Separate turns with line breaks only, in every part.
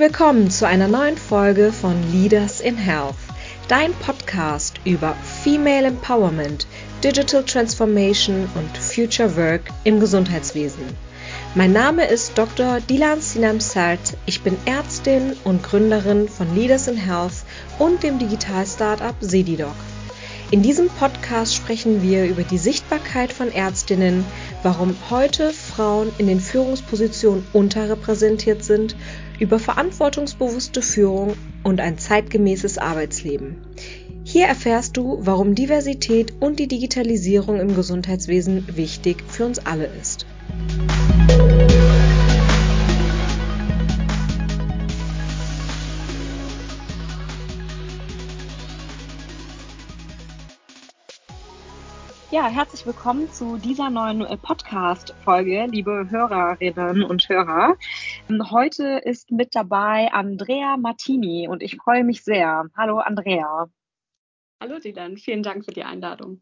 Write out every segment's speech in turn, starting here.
willkommen zu einer neuen Folge von Leaders in Health, dein Podcast über Female Empowerment, Digital Transformation und Future Work im Gesundheitswesen. Mein Name ist Dr. Dilan Sinam Sart. Ich bin Ärztin und Gründerin von Leaders in Health und dem Digital-Startup Sedidoc. In diesem Podcast sprechen wir über die Sichtbarkeit von Ärztinnen, warum heute Frauen in den Führungspositionen unterrepräsentiert sind, über verantwortungsbewusste Führung und ein zeitgemäßes Arbeitsleben. Hier erfährst du, warum Diversität und die Digitalisierung im Gesundheitswesen wichtig für uns alle ist. Ja, herzlich willkommen zu dieser neuen äh, Podcast-Folge, liebe Hörerinnen und Hörer. Ähm, heute ist mit dabei Andrea Martini und ich freue mich sehr. Hallo Andrea.
Hallo Dylan, vielen Dank für die Einladung.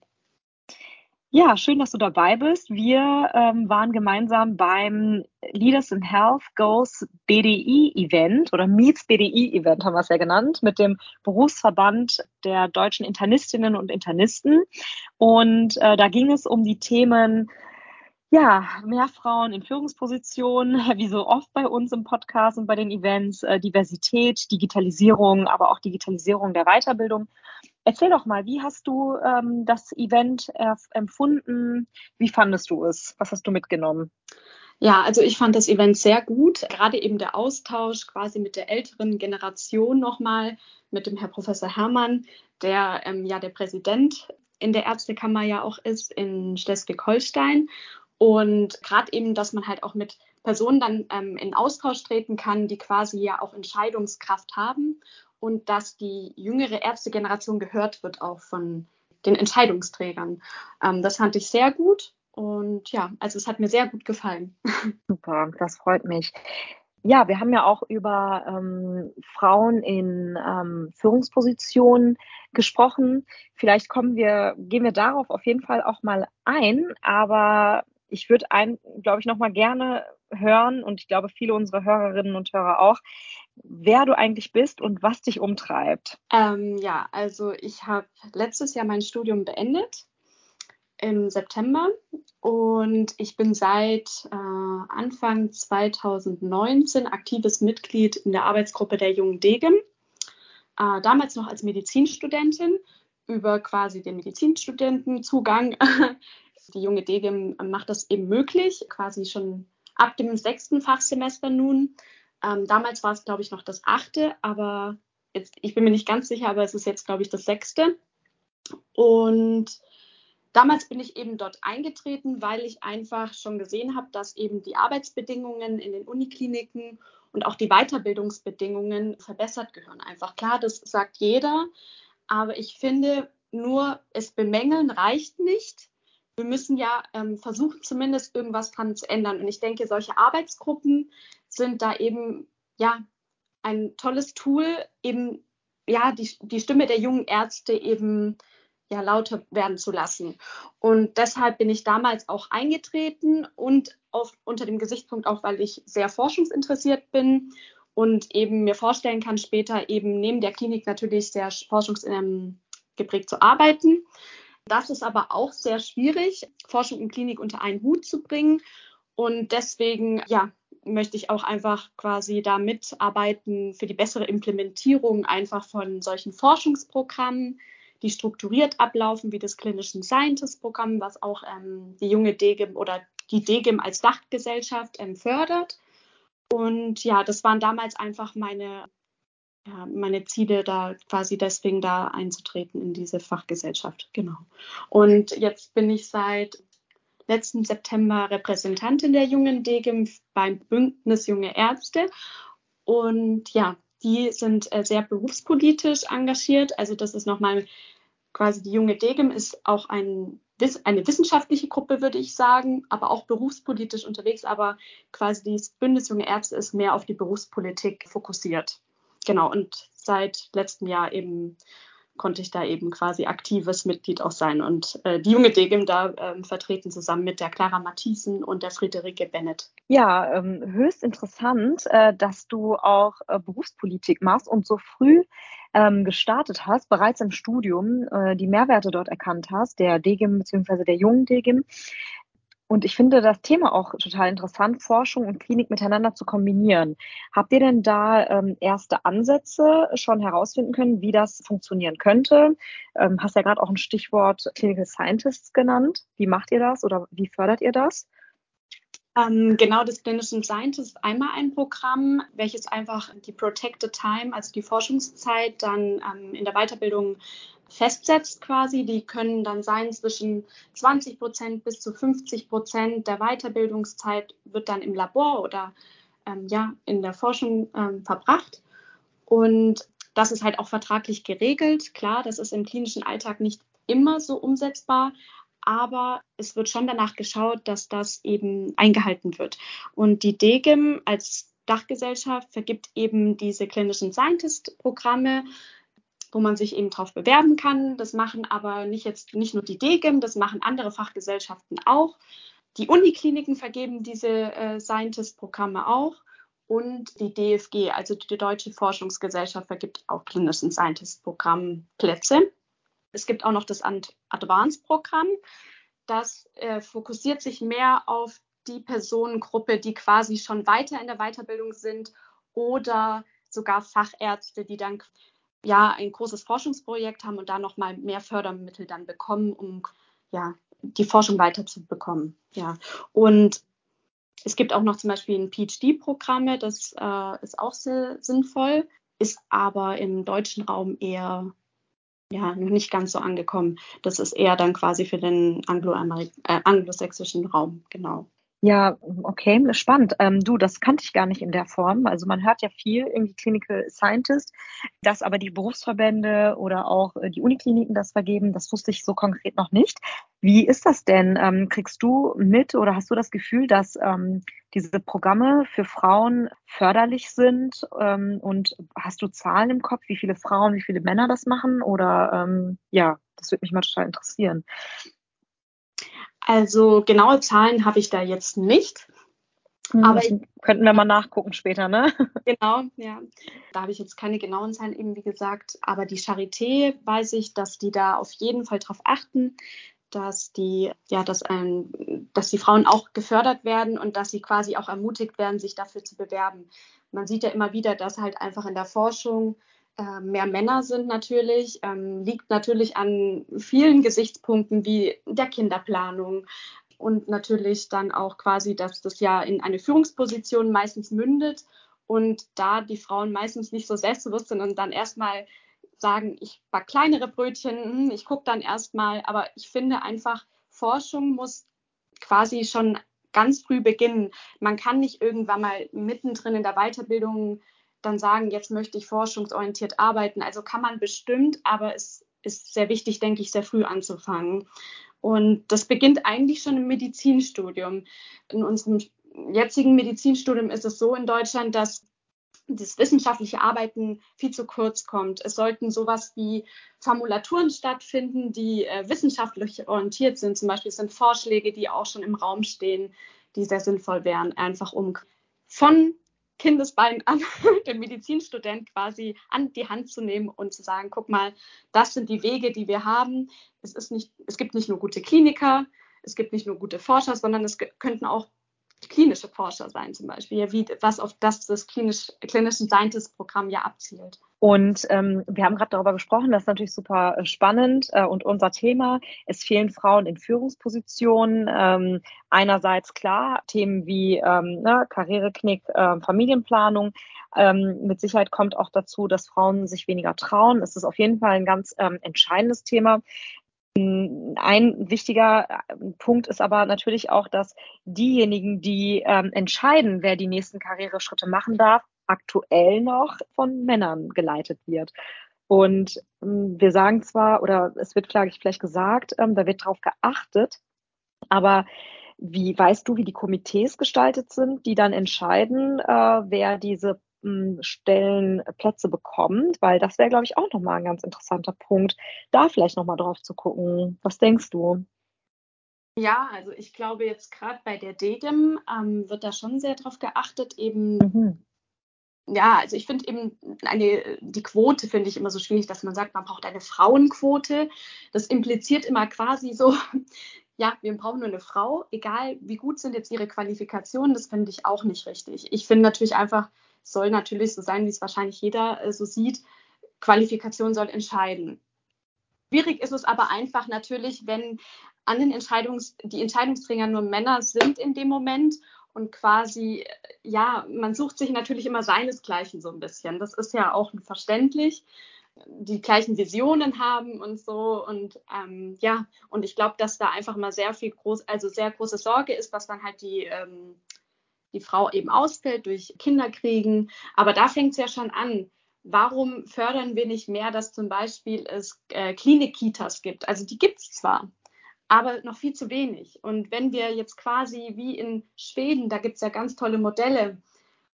Ja, schön, dass du dabei bist. Wir ähm, waren gemeinsam beim Leaders in Health Goes BDI Event oder Meets BDI Event haben wir es ja genannt, mit dem Berufsverband der deutschen Internistinnen und Internisten. Und äh, da ging es um die Themen ja, mehr Frauen in Führungspositionen, wie so oft bei uns im Podcast und bei den Events, äh, Diversität, Digitalisierung, aber auch Digitalisierung der Weiterbildung. Erzähl doch mal, wie hast du ähm, das Event empfunden? Wie fandest du es? Was hast du mitgenommen?
Ja, also ich fand das Event sehr gut. Gerade eben der Austausch quasi mit der älteren Generation nochmal, mit dem Herr Professor Herrmann, der ähm, ja der Präsident in der Ärztekammer ja auch ist in Schleswig-Holstein. Und gerade eben, dass man halt auch mit Personen dann ähm, in Austausch treten kann, die quasi ja auch Entscheidungskraft haben und dass die jüngere Ärztegeneration gehört wird auch von den Entscheidungsträgern. Ähm, das fand ich sehr gut und ja, also es hat mir sehr gut gefallen.
Super, das freut mich. Ja, wir haben ja auch über ähm, Frauen in ähm, Führungspositionen gesprochen. Vielleicht kommen wir, gehen wir darauf auf jeden Fall auch mal ein. Aber ich würde ein, glaube ich, noch mal gerne hören und ich glaube viele unserer Hörerinnen und Hörer auch, wer du eigentlich bist und was dich umtreibt.
Ähm, ja, also ich habe letztes Jahr mein Studium beendet im September und ich bin seit äh, Anfang 2019 aktives Mitglied in der Arbeitsgruppe der Jungen Degem. Äh, damals noch als Medizinstudentin über quasi den Medizinstudentenzugang. Die junge Degem macht das eben möglich, quasi schon ab dem sechsten Fachsemester nun. Ähm, damals war es, glaube ich, noch das achte, aber jetzt, ich bin mir nicht ganz sicher, aber es ist jetzt, glaube ich, das sechste. Und damals bin ich eben dort eingetreten, weil ich einfach schon gesehen habe, dass eben die Arbeitsbedingungen in den Unikliniken und auch die Weiterbildungsbedingungen verbessert gehören. Einfach klar, das sagt jeder, aber ich finde nur, es bemängeln reicht nicht wir müssen ja ähm, versuchen, zumindest irgendwas dran zu ändern. Und ich denke, solche Arbeitsgruppen sind da eben ja ein tolles Tool, eben ja die, die Stimme der jungen Ärzte eben ja lauter werden zu lassen. Und deshalb bin ich damals auch eingetreten und auf, unter dem Gesichtspunkt auch, weil ich sehr forschungsinteressiert bin und eben mir vorstellen kann, später eben neben der Klinik natürlich sehr forschungsgeprägt zu arbeiten. Das ist aber auch sehr schwierig, Forschung und Klinik unter einen Hut zu bringen. Und deswegen, ja, möchte ich auch einfach quasi da mitarbeiten für die bessere Implementierung einfach von solchen Forschungsprogrammen, die strukturiert ablaufen, wie das Clinician Scientist Programm, was auch ähm, die junge DGIM oder die DGIM als Dachgesellschaft ähm, fördert. Und ja, das waren damals einfach meine ja, meine Ziele, da quasi deswegen da einzutreten in diese Fachgesellschaft. Genau. Und jetzt bin ich seit letzten September Repräsentantin der jungen DGIM beim Bündnis Junge Ärzte. Und ja, die sind äh, sehr berufspolitisch engagiert. Also das ist nochmal quasi die junge DGIM ist auch ein, eine wissenschaftliche Gruppe, würde ich sagen, aber auch berufspolitisch unterwegs. Aber quasi das Bündnis Junge Ärzte ist mehr auf die Berufspolitik fokussiert genau, und seit letztem Jahr eben konnte ich da eben quasi aktives Mitglied auch sein und äh, die junge Degem da ähm, vertreten zusammen mit der Clara Mathiesen und der Friederike Bennett.
Ja, ähm, höchst interessant, äh, dass du auch äh, Berufspolitik machst und so früh ähm, gestartet hast, bereits im Studium äh, die Mehrwerte dort erkannt hast, der DGIM bzw. der jungen DGIM. Und ich finde das Thema auch total interessant, Forschung und Klinik miteinander zu kombinieren. Habt ihr denn da ähm, erste Ansätze schon herausfinden können, wie das funktionieren könnte? Ähm, hast ja gerade auch ein Stichwort Clinical Scientists genannt. Wie macht ihr das oder wie fördert ihr das?
Ähm, genau, das Clinician Scientist ist einmal ein Programm, welches einfach die Protected Time, also die Forschungszeit, dann ähm, in der Weiterbildung festsetzt quasi. Die können dann sein zwischen 20 Prozent bis zu 50 Prozent der Weiterbildungszeit wird dann im Labor oder ähm, ja, in der Forschung ähm, verbracht. Und das ist halt auch vertraglich geregelt. Klar, das ist im klinischen Alltag nicht immer so umsetzbar, aber es wird schon danach geschaut, dass das eben eingehalten wird. Und die DGIM als Dachgesellschaft vergibt eben diese klinischen Scientist-Programme wo man sich eben drauf bewerben kann. Das machen aber nicht jetzt nicht nur die DGIM, das machen andere Fachgesellschaften auch. Die Unikliniken vergeben diese äh, Scientist-Programme auch und die DFG, also die Deutsche Forschungsgesellschaft, vergibt auch klinischen Scientist-Programmplätze. Es gibt auch noch das Advanced-Programm. Das äh, fokussiert sich mehr auf die Personengruppe, die quasi schon weiter in der Weiterbildung sind oder sogar Fachärzte, die dann ja ein großes Forschungsprojekt haben und da nochmal mehr Fördermittel dann bekommen, um ja die Forschung weiterzubekommen. Ja. Und es gibt auch noch zum Beispiel ein PhD-Programme, das äh, ist auch sehr sinnvoll, ist aber im deutschen Raum eher ja, noch nicht ganz so angekommen. Das ist eher dann quasi für den äh, anglosächsischen Raum, genau.
Ja, okay, spannend. Ähm, du, das kannte ich gar nicht in der Form. Also man hört ja viel irgendwie Clinical Scientist, dass aber die Berufsverbände oder auch äh, die Unikliniken das vergeben, das wusste ich so konkret noch nicht. Wie ist das denn? Ähm, kriegst du mit oder hast du das Gefühl, dass ähm, diese Programme für Frauen förderlich sind? Ähm, und hast du Zahlen im Kopf, wie viele Frauen, wie viele Männer das machen? Oder ähm, ja, das würde mich mal total interessieren.
Also genaue Zahlen habe ich da jetzt nicht.
Hm, aber ich, könnten wir mal nachgucken später, ne?
Genau, ja. Da habe ich jetzt keine genauen Zahlen eben, wie gesagt. Aber die Charité weiß ich, dass die da auf jeden Fall darauf achten, dass die, ja, dass, ein, dass die Frauen auch gefördert werden und dass sie quasi auch ermutigt werden, sich dafür zu bewerben. Man sieht ja immer wieder, dass halt einfach in der Forschung mehr Männer sind natürlich, ähm, liegt natürlich an vielen Gesichtspunkten wie der Kinderplanung und natürlich dann auch quasi, dass das ja in eine Führungsposition meistens mündet und da die Frauen meistens nicht so selbstbewusst sind und dann erstmal sagen, ich back kleinere Brötchen, hm, ich gucke dann erstmal, aber ich finde einfach, Forschung muss quasi schon ganz früh beginnen. Man kann nicht irgendwann mal mittendrin in der Weiterbildung dann sagen, jetzt möchte ich forschungsorientiert arbeiten. Also kann man bestimmt, aber es ist sehr wichtig, denke ich, sehr früh anzufangen. Und das beginnt eigentlich schon im Medizinstudium. In unserem jetzigen Medizinstudium ist es so in Deutschland, dass das wissenschaftliche Arbeiten viel zu kurz kommt. Es sollten sowas wie Formulaturen stattfinden, die äh, wissenschaftlich orientiert sind. Zum Beispiel sind Vorschläge, die auch schon im Raum stehen, die sehr sinnvoll wären, einfach um von Kindesbein an den Medizinstudent quasi an die Hand zu nehmen und zu sagen, guck mal, das sind die Wege, die wir haben. Es, ist nicht, es gibt nicht nur gute Kliniker, es gibt nicht nur gute Forscher, sondern es könnten auch klinische Forscher sein zum Beispiel, wie, was auf das das klinisch, klinische Scientist-Programm ja abzielt.
Und ähm, wir haben gerade darüber gesprochen, das ist natürlich super äh, spannend äh, und unser Thema. Es fehlen Frauen in Führungspositionen. Ähm, einerseits klar Themen wie ähm, ne, Karriereknick, äh, Familienplanung. Ähm, mit Sicherheit kommt auch dazu, dass Frauen sich weniger trauen. Es ist auf jeden Fall ein ganz ähm, entscheidendes Thema. Ein wichtiger äh, Punkt ist aber natürlich auch, dass diejenigen, die ähm, entscheiden, wer die nächsten Karriereschritte machen darf, aktuell noch von Männern geleitet wird. Und ähm, wir sagen zwar, oder es wird vielleicht gesagt, ähm, da wird darauf geachtet, aber wie weißt du, wie die Komitees gestaltet sind, die dann entscheiden, äh, wer diese Stellen Plätze bekommt, weil das wäre, glaube ich, auch nochmal ein ganz interessanter Punkt, da vielleicht nochmal drauf zu gucken. Was denkst du?
Ja, also ich glaube jetzt gerade bei der DGIM ähm, wird da schon sehr drauf geachtet, eben mhm ja, also ich finde eben eine, die Quote finde ich immer so schwierig, dass man sagt, man braucht eine Frauenquote. Das impliziert immer quasi so, ja, wir brauchen nur eine Frau, egal wie gut sind jetzt ihre Qualifikationen, das finde ich auch nicht richtig. Ich finde natürlich einfach, soll natürlich so sein, wie es wahrscheinlich jeder äh, so sieht, Qualifikation soll entscheiden. Schwierig ist es aber einfach natürlich, wenn an den Entscheidungs, die Entscheidungsträger nur Männer sind in dem Moment und quasi, ja, man sucht sich natürlich immer seinesgleichen so ein bisschen. Das ist ja auch verständlich die gleichen Visionen haben und so. Und ähm, ja, und ich glaube, dass da einfach mal sehr viel groß, also sehr große Sorge ist, dass dann halt die, ähm, die Frau eben ausfällt durch Kinderkriegen. Aber da fängt es ja schon an. Warum fördern wir nicht mehr, dass zum Beispiel es äh, Klinik-Kitas gibt? Also die gibt es zwar, aber noch viel zu wenig. Und wenn wir jetzt quasi wie in Schweden, da gibt es ja ganz tolle Modelle,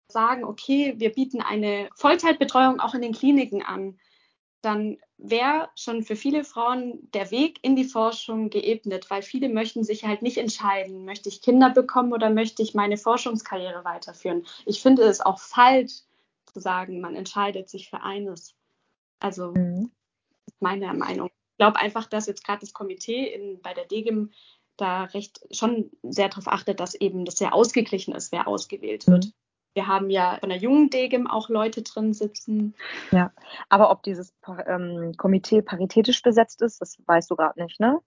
sagen, okay, wir bieten eine Vollzeitbetreuung auch in den Kliniken an, dann wäre schon für viele Frauen der Weg in die Forschung geebnet, weil viele möchten sich halt nicht entscheiden, möchte ich Kinder bekommen oder möchte ich meine Forschungskarriere weiterführen. Ich finde es auch falsch zu sagen, man entscheidet sich für eines. Also mhm. meine Meinung glaube einfach, dass jetzt gerade das Komitee in, bei der DGIM da recht schon sehr darauf achtet, dass eben das sehr ausgeglichen ist, wer ausgewählt wird. Mhm. Wir haben ja von der jungen DGIM auch Leute drin sitzen.
Ja, aber ob dieses ähm, Komitee paritätisch besetzt ist, das weißt du gerade nicht, ne?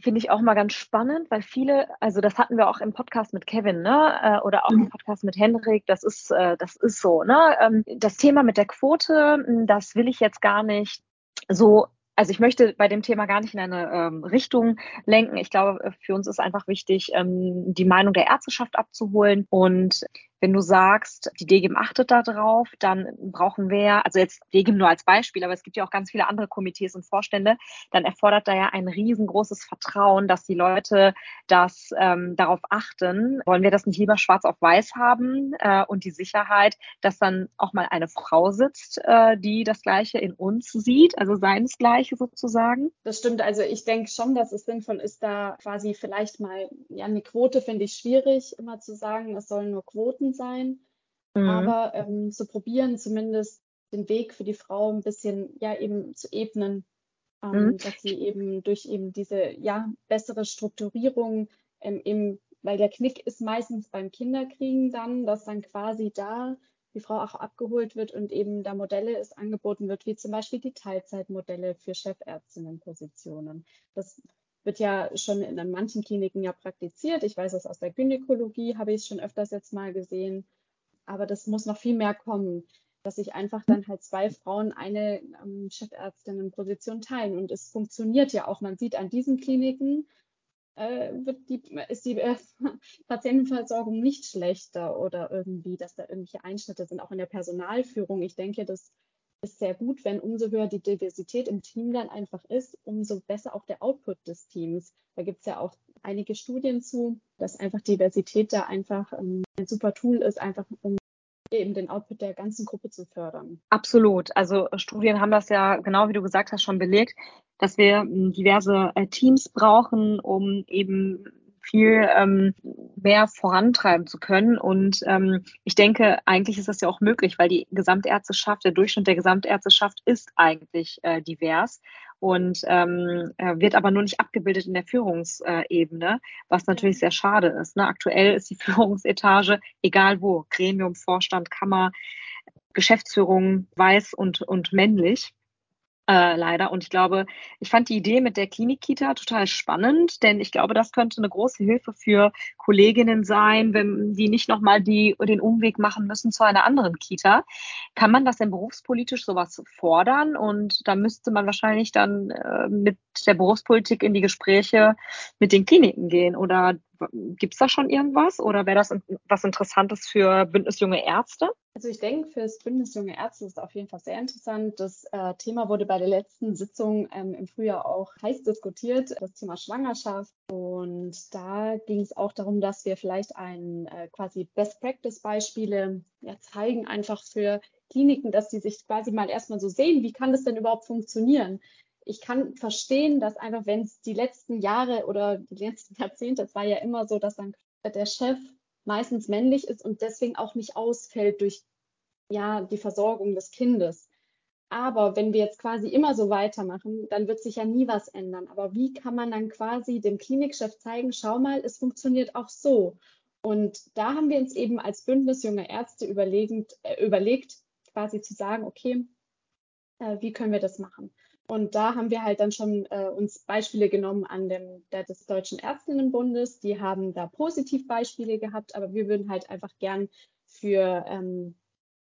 Finde ich auch mal ganz spannend, weil viele, also das hatten wir auch im Podcast mit Kevin, ne? Äh, oder auch im mhm. Podcast mit Henrik, das ist, äh, das ist so, ne? Ähm, das Thema mit der Quote, das will ich jetzt gar nicht so also ich möchte bei dem Thema gar nicht in eine ähm, Richtung lenken. Ich glaube, für uns ist einfach wichtig, ähm, die Meinung der Ärzteschaft abzuholen und wenn du sagst, die DGIM achtet da drauf, dann brauchen wir, also jetzt DGIM nur als Beispiel, aber es gibt ja auch ganz viele andere Komitees und Vorstände, dann erfordert da ja ein riesengroßes Vertrauen, dass die Leute das ähm, darauf achten. Wollen wir das nicht lieber schwarz auf weiß haben äh, und die Sicherheit, dass dann auch mal eine Frau sitzt, äh, die das Gleiche in uns sieht, also seinesgleiche sozusagen?
Das stimmt. Also ich denke schon, dass es sinnvoll ist, da quasi vielleicht mal, ja, eine Quote finde ich schwierig, immer zu sagen, es sollen nur Quoten sein. Mhm. Aber ähm, zu probieren, zumindest den Weg für die Frau ein bisschen ja eben zu ebnen, ähm, mhm. dass sie eben durch eben diese ja bessere Strukturierung ähm, eben, weil der Knick ist meistens beim Kinderkriegen dann, dass dann quasi da die Frau auch abgeholt wird und eben da Modelle ist angeboten wird, wie zum Beispiel die Teilzeitmodelle für Chefärztinnenpositionen. Das wird ja schon in manchen Kliniken ja praktiziert. Ich weiß es aus der Gynäkologie, habe ich es schon öfters jetzt mal gesehen. Aber das muss noch viel mehr kommen, dass sich einfach dann halt zwei Frauen eine ähm, Chefärztinnenposition teilen. Und es funktioniert ja auch. Man sieht an diesen Kliniken, äh, die, ist die äh, Patientenversorgung nicht schlechter oder irgendwie, dass da irgendwelche Einschnitte sind, auch in der Personalführung. Ich denke, das ist sehr gut, wenn umso höher die Diversität im Team dann einfach ist, umso besser auch der Output des Teams. Da gibt es ja auch einige Studien zu, dass einfach Diversität da einfach ähm, ein super Tool ist, einfach um eben den Output der ganzen Gruppe zu fördern.
Absolut. Also Studien haben das ja genau wie du gesagt hast schon belegt, dass wir diverse äh, Teams brauchen, um eben viel ähm, mehr vorantreiben zu können. Und ähm, ich denke, eigentlich ist das ja auch möglich, weil die Gesamtärzteschaft, der Durchschnitt der Gesamtärzteschaft ist eigentlich äh, divers und ähm, äh, wird aber nur nicht abgebildet in der Führungsebene, was natürlich sehr schade ist. Ne? Aktuell ist die Führungsetage, egal wo, Gremium, Vorstand, Kammer, Geschäftsführung weiß und, und männlich. Äh, leider. Und ich glaube, ich fand die Idee mit der Klinik-Kita total spannend, denn ich glaube, das könnte eine große Hilfe für Kolleginnen sein, wenn die nicht nochmal die, den Umweg machen müssen zu einer anderen Kita. Kann man das denn berufspolitisch sowas fordern? Und da müsste man wahrscheinlich dann äh, mit der Berufspolitik in die Gespräche mit den Kliniken gehen. Oder gibt es da schon irgendwas? Oder wäre das was Interessantes für Bündnis Junge Ärzte?
Also ich denke, für das Bündnis Junge Ärzte ist es auf jeden Fall sehr interessant. Das äh, Thema wurde bei der letzten Sitzung ähm, im Frühjahr auch heiß diskutiert, das Thema Schwangerschaft. Und da ging es auch darum, dass wir vielleicht ein äh, quasi Best-Practice-Beispiele ja, zeigen, einfach für Kliniken, dass die sich quasi mal erstmal so sehen, wie kann das denn überhaupt funktionieren? Ich kann verstehen, dass einfach, wenn es die letzten Jahre oder die letzten Jahrzehnte, es war ja immer so, dass dann der Chef meistens männlich ist und deswegen auch nicht ausfällt durch ja, die Versorgung des Kindes. Aber wenn wir jetzt quasi immer so weitermachen, dann wird sich ja nie was ändern. Aber wie kann man dann quasi dem Klinikchef zeigen, schau mal, es funktioniert auch so. Und da haben wir uns eben als Bündnis junger Ärzte überlegend, äh, überlegt, quasi zu sagen, okay, äh, wie können wir das machen? Und da haben wir halt dann schon äh, uns Beispiele genommen an dem der, des Deutschen Ärztinnenbundes. Die haben da Positivbeispiele gehabt, aber wir würden halt einfach gern für ähm,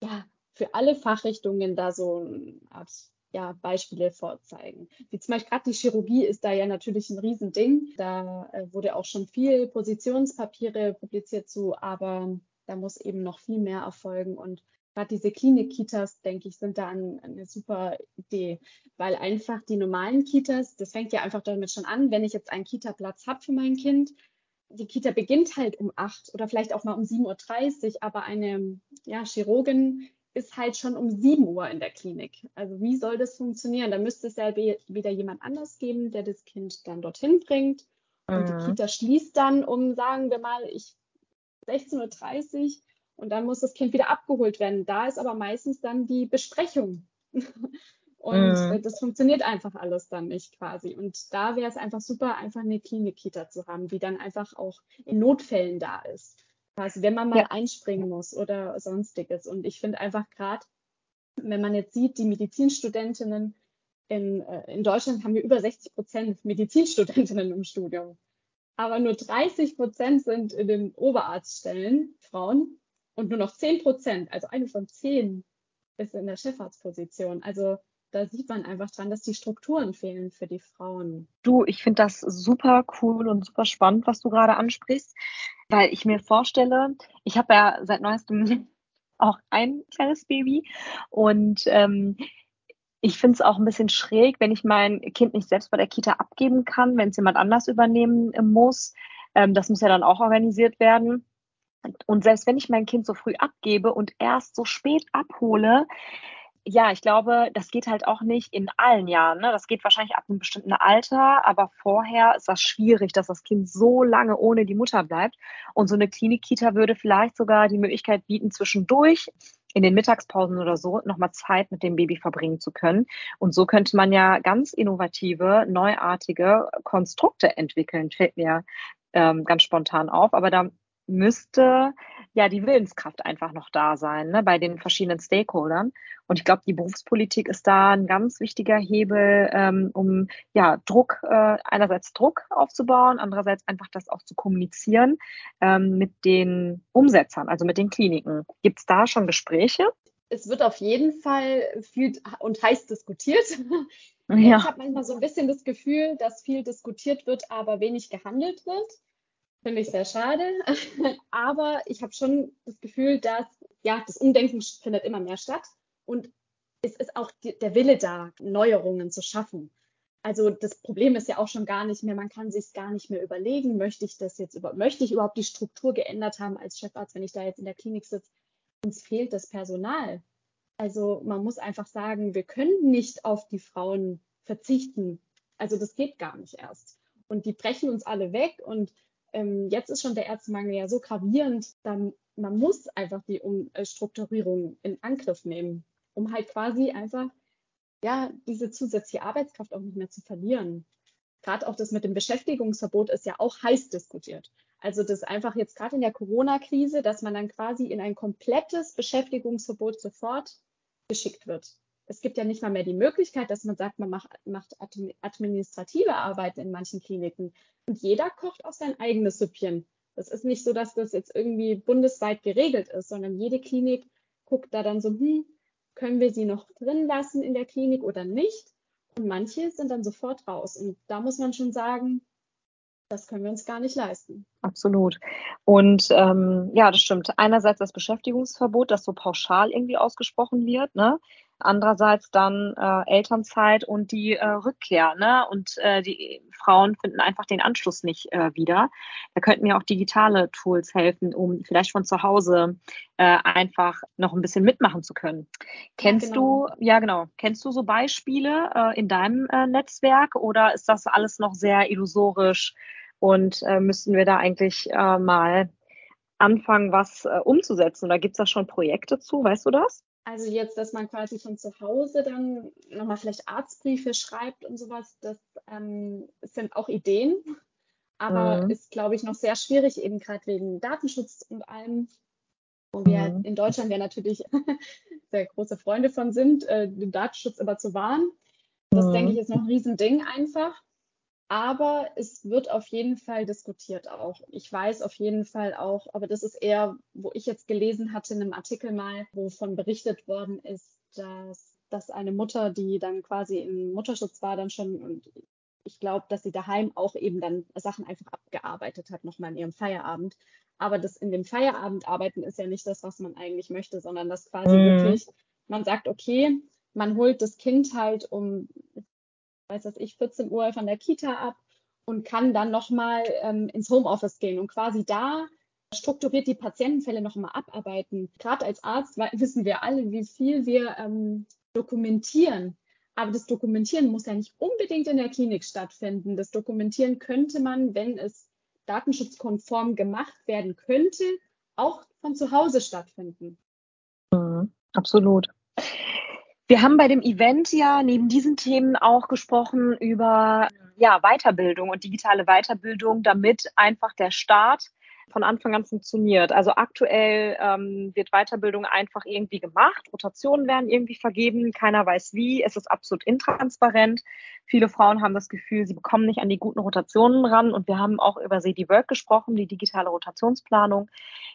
ja, für alle Fachrichtungen da so eine Art ja, Beispiele vorzeigen. Wie zum Beispiel gerade die Chirurgie ist da ja natürlich ein Riesending. Da äh, wurde auch schon viel Positionspapiere publiziert zu, aber da muss eben noch viel mehr erfolgen. Und gerade diese Klinik-Kitas, denke ich, sind da ein, eine super Idee, weil einfach die normalen Kitas, das fängt ja einfach damit schon an, wenn ich jetzt einen Kita-Platz habe für mein Kind, die Kita beginnt halt um acht oder vielleicht auch mal um 7.30 Uhr, aber eine ja, Chirurgin ist halt schon um 7 Uhr in der Klinik. Also wie soll das funktionieren? Da müsste es ja wieder jemand anders geben, der das Kind dann dorthin bringt. Und mhm. die Kita schließt dann um, sagen wir mal, ich 16.30 Uhr und dann muss das Kind wieder abgeholt werden. Da ist aber meistens dann die Besprechung. und mhm. das funktioniert einfach alles dann nicht quasi. Und da wäre es einfach super, einfach eine Klinik-Kita zu haben, die dann einfach auch in Notfällen da ist quasi, wenn man mal ja. einspringen muss oder sonstiges. Und ich finde einfach gerade, wenn man jetzt sieht, die Medizinstudentinnen in, äh, in Deutschland haben wir über 60 Prozent Medizinstudentinnen im Studium. Aber nur 30 Prozent sind in den Oberarztstellen Frauen und nur noch 10 Prozent, also eine von zehn, ist in der Chefarztposition. Also da sieht man einfach dran, dass die Strukturen fehlen für die Frauen.
Du, ich finde das super cool und super spannend, was du gerade ansprichst, weil ich mir vorstelle, ich habe ja seit neuestem auch ein kleines Baby und ähm, ich finde es auch ein bisschen schräg, wenn ich mein Kind nicht selbst bei der Kita abgeben kann, wenn es jemand anders übernehmen muss. Ähm, das muss ja dann auch organisiert werden. Und selbst wenn ich mein Kind so früh abgebe und erst so spät abhole, ja, ich glaube, das geht halt auch nicht in allen Jahren. Ne? Das geht wahrscheinlich ab einem bestimmten Alter, aber vorher ist das schwierig, dass das Kind so lange ohne die Mutter bleibt. Und so eine Klinik-Kita würde vielleicht sogar die Möglichkeit bieten, zwischendurch in den Mittagspausen oder so nochmal Zeit mit dem Baby verbringen zu können. Und so könnte man ja ganz innovative, neuartige Konstrukte entwickeln, fällt mir ähm, ganz spontan auf. Aber da müsste ja die Willenskraft einfach noch da sein ne, bei den verschiedenen Stakeholdern. Und ich glaube, die Berufspolitik ist da ein ganz wichtiger Hebel, ähm, um ja Druck, äh, einerseits Druck aufzubauen, andererseits einfach das auch zu kommunizieren ähm, mit den Umsetzern, also mit den Kliniken. Gibt es da schon Gespräche?
Es wird auf jeden Fall viel und heiß diskutiert. Ja. Ich habe manchmal so ein bisschen das Gefühl, dass viel diskutiert wird, aber wenig gehandelt wird. Finde ich sehr schade. Aber ich habe schon das Gefühl, dass ja, das Umdenken findet immer mehr statt und es ist auch die, der Wille da, Neuerungen zu schaffen. Also das Problem ist ja auch schon gar nicht mehr, man kann sich gar nicht mehr überlegen, möchte ich das jetzt über, möchte ich überhaupt die Struktur geändert haben als Chefarzt, wenn ich da jetzt in der Klinik sitze? Uns fehlt das Personal. Also man muss einfach sagen, wir können nicht auf die Frauen verzichten. Also das geht gar nicht erst. Und die brechen uns alle weg und ähm, jetzt ist schon der Ärztemangel ja so gravierend, dann man muss einfach die Umstrukturierung in Angriff nehmen, um halt quasi einfach ja diese zusätzliche Arbeitskraft auch nicht mehr zu verlieren. Gerade auch das mit dem Beschäftigungsverbot ist ja auch heiß diskutiert. Also das einfach jetzt gerade in der Corona-Krise, dass man dann quasi in ein komplettes Beschäftigungsverbot sofort geschickt wird es gibt ja nicht mal mehr die Möglichkeit, dass man sagt, man macht, macht administrative Arbeit in manchen Kliniken. Und jeder kocht auch sein eigenes Süppchen. Das ist nicht so, dass das jetzt irgendwie bundesweit geregelt ist, sondern jede Klinik guckt da dann so, hm, können wir sie noch drin lassen in der Klinik oder nicht? Und manche sind dann sofort raus. Und da muss man schon sagen, das können wir uns gar nicht leisten.
Absolut. Und ähm, ja, das stimmt. Einerseits das Beschäftigungsverbot, das so pauschal irgendwie ausgesprochen wird. Ne? Andererseits dann äh, Elternzeit und die äh, Rückkehr, ne? Und äh, die Frauen finden einfach den Anschluss nicht äh, wieder. Da könnten ja auch digitale Tools helfen, um vielleicht von zu Hause äh, einfach noch ein bisschen mitmachen zu können. Kennst ja, genau. du, ja genau, kennst du so Beispiele äh, in deinem äh, Netzwerk oder ist das alles noch sehr illusorisch und äh, müssten wir da eigentlich äh, mal anfangen, was äh, umzusetzen? Oder gibt es da schon Projekte zu? Weißt du das?
Also jetzt, dass man quasi von zu Hause dann nochmal vielleicht Arztbriefe schreibt und sowas, das ähm, sind auch Ideen, aber mhm. ist, glaube ich, noch sehr schwierig, eben gerade wegen Datenschutz und allem, wo wir mhm. in Deutschland ja natürlich sehr große Freunde von sind, äh, den Datenschutz immer zu wahren. Das mhm. denke ich ist noch ein Riesending einfach. Aber es wird auf jeden Fall diskutiert auch. Ich weiß auf jeden Fall auch, aber das ist eher, wo ich jetzt gelesen hatte in einem Artikel mal, wovon berichtet worden ist, dass, dass eine Mutter, die dann quasi im Mutterschutz war, dann schon, und ich glaube, dass sie daheim auch eben dann Sachen einfach abgearbeitet hat, nochmal in ihrem Feierabend. Aber das in dem Feierabend arbeiten ist ja nicht das, was man eigentlich möchte, sondern das quasi mhm. wirklich, man sagt, okay, man holt das Kind halt um weiß was ich, 14 Uhr von der Kita ab und kann dann nochmal ähm, ins Homeoffice gehen und quasi da strukturiert die Patientenfälle nochmal abarbeiten. Gerade als Arzt wissen wir alle, wie viel wir ähm, dokumentieren. Aber das Dokumentieren muss ja nicht unbedingt in der Klinik stattfinden. Das Dokumentieren könnte man, wenn es datenschutzkonform gemacht werden könnte, auch von zu Hause stattfinden.
Mhm, absolut. Wir haben bei dem Event ja neben diesen Themen auch gesprochen über ja, Weiterbildung und digitale Weiterbildung, damit einfach der Start von Anfang an funktioniert. Also aktuell ähm, wird Weiterbildung einfach irgendwie gemacht, Rotationen werden irgendwie vergeben, keiner weiß wie, es ist absolut intransparent. Viele Frauen haben das Gefühl, sie bekommen nicht an die guten Rotationen ran und wir haben auch über CD Work gesprochen, die digitale Rotationsplanung,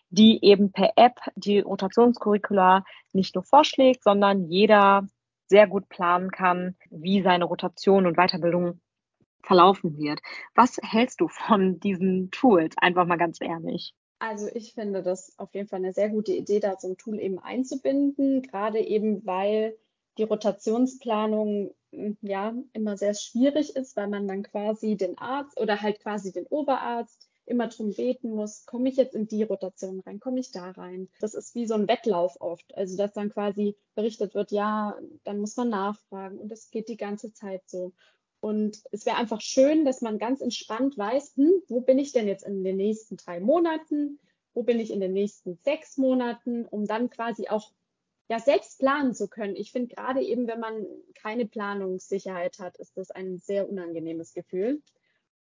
die eben per App die Rotationscurricula nicht nur vorschlägt, sondern jeder sehr gut planen kann, wie seine Rotation und Weiterbildung verlaufen wird. Was hältst du von diesen Tools? Einfach mal ganz ehrlich.
Also ich finde das auf jeden Fall eine sehr gute Idee, da so ein Tool eben einzubinden, gerade eben weil die Rotationsplanung hm, ja immer sehr schwierig ist, weil man dann quasi den Arzt oder halt quasi den Oberarzt immer drum beten muss, komme ich jetzt in die Rotation rein, komme ich da rein. Das ist wie so ein Wettlauf oft. Also dass dann quasi berichtet wird, ja, dann muss man nachfragen und das geht die ganze Zeit so. Und es wäre einfach schön, dass man ganz entspannt weiß, hm, wo bin ich denn jetzt in den nächsten drei Monaten? Wo bin ich in den nächsten sechs Monaten, um dann quasi auch ja, selbst planen zu können. Ich finde gerade eben, wenn man keine Planungssicherheit hat, ist das ein sehr unangenehmes Gefühl.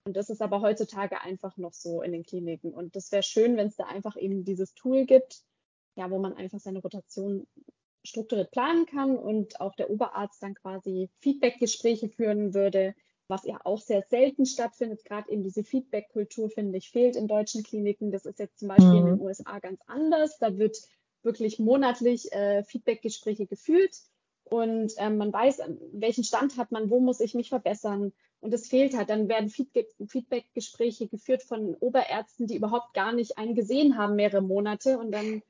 Und das ist aber heutzutage einfach noch so in den Kliniken. Und das wäre schön, wenn es da einfach eben dieses Tool gibt, ja, wo man einfach seine Rotation strukturiert planen kann und auch der Oberarzt dann quasi Feedbackgespräche führen würde, was ja auch sehr selten stattfindet. Gerade eben diese Feedback-Kultur, finde ich, fehlt in deutschen Kliniken. Das ist jetzt zum Beispiel mhm. in den mhm. USA ganz anders. Da wird wirklich monatlich äh, Feedbackgespräche geführt und ähm, man weiß, welchen Stand hat man, wo muss ich mich verbessern. Und es fehlt halt. Dann werden Feedback-Gespräche geführt von Oberärzten, die überhaupt gar nicht einen gesehen haben, mehrere Monate. Und dann,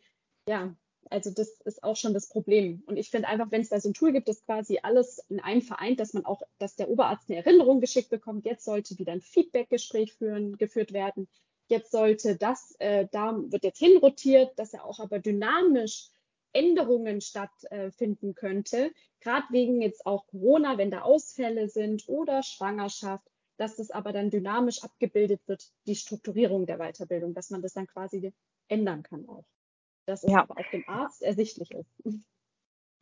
ja, also das ist auch schon das Problem. Und ich finde einfach, wenn es da so ein Tool gibt, das quasi alles in einem vereint, dass man auch, dass der Oberarzt eine Erinnerung geschickt bekommt, jetzt sollte wieder ein Feedbackgespräch führen, geführt werden. Jetzt sollte das, äh, da wird jetzt hinrotiert, dass er auch aber dynamisch Änderungen stattfinden könnte, gerade wegen jetzt auch Corona, wenn da Ausfälle sind oder Schwangerschaft, dass das aber dann dynamisch abgebildet wird, die Strukturierung der Weiterbildung, dass man das dann quasi ändern kann auch dass es ja. auch dem Arzt ersichtlich ist.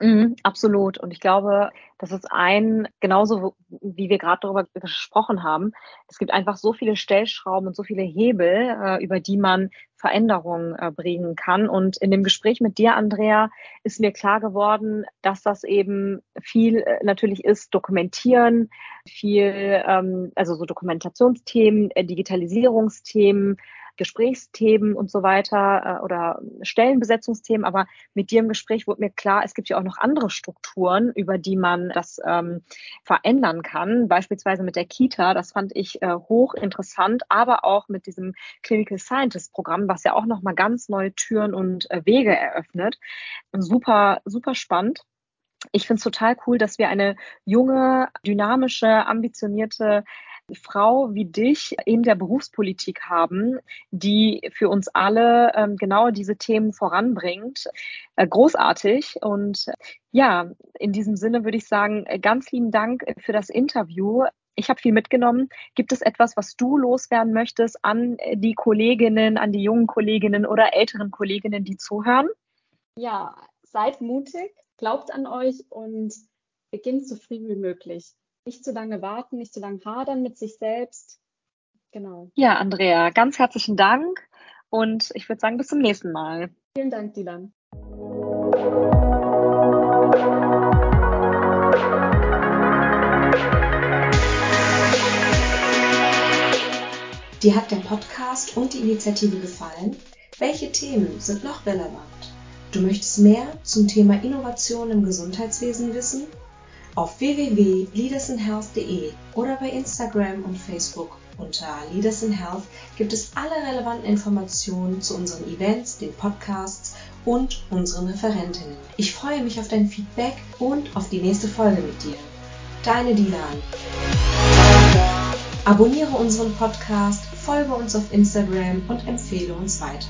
Mhm, absolut. Und ich glaube, das ist ein, genauso wie wir gerade darüber gesprochen haben, es gibt einfach so viele Stellschrauben und so viele Hebel, äh, über die man Veränderungen äh, bringen kann. Und in dem Gespräch mit dir, Andrea, ist mir klar geworden, dass das eben viel äh, natürlich ist, dokumentieren, viel, ähm, also so Dokumentationsthemen, Digitalisierungsthemen, Gesprächsthemen und so weiter äh, oder Stellenbesetzungsthemen. Aber mit dir im Gespräch wurde mir klar, es gibt ja auch noch andere Strukturen, über die man das ähm, verändern kann. Beispielsweise mit der Kita, das fand ich äh, hochinteressant, aber auch mit diesem Clinical Scientist Programm, was ja auch nochmal ganz neue Türen und äh, Wege eröffnet. Super, super spannend. Ich finde es total cool, dass wir eine junge, dynamische, ambitionierte Frau wie dich in der Berufspolitik haben, die für uns alle ähm, genau diese Themen voranbringt. Äh, großartig. Und ja, in diesem Sinne würde ich sagen, äh, ganz lieben Dank für das Interview. Ich habe viel mitgenommen. Gibt es etwas, was du loswerden möchtest an die Kolleginnen, an die jungen Kolleginnen oder älteren Kolleginnen, die zuhören?
Ja, seid mutig, glaubt an euch und beginnt so früh wie möglich. Nicht zu lange warten, nicht zu lange hadern mit sich selbst. Genau.
Ja, Andrea, ganz herzlichen Dank und ich würde sagen, bis zum nächsten Mal.
Vielen Dank, Dylan.
Dir hat der Podcast und die Initiative gefallen? Welche Themen sind noch relevant? Du möchtest mehr zum Thema Innovation im Gesundheitswesen wissen? Auf www.leadersinhealth.de oder bei Instagram und Facebook unter Leaders in Health gibt es alle relevanten Informationen zu unseren Events, den Podcasts und unseren Referentinnen. Ich freue mich auf dein Feedback und auf die nächste Folge mit dir. Deine Dilan. Abonniere unseren Podcast, folge uns auf Instagram und empfehle uns weiter.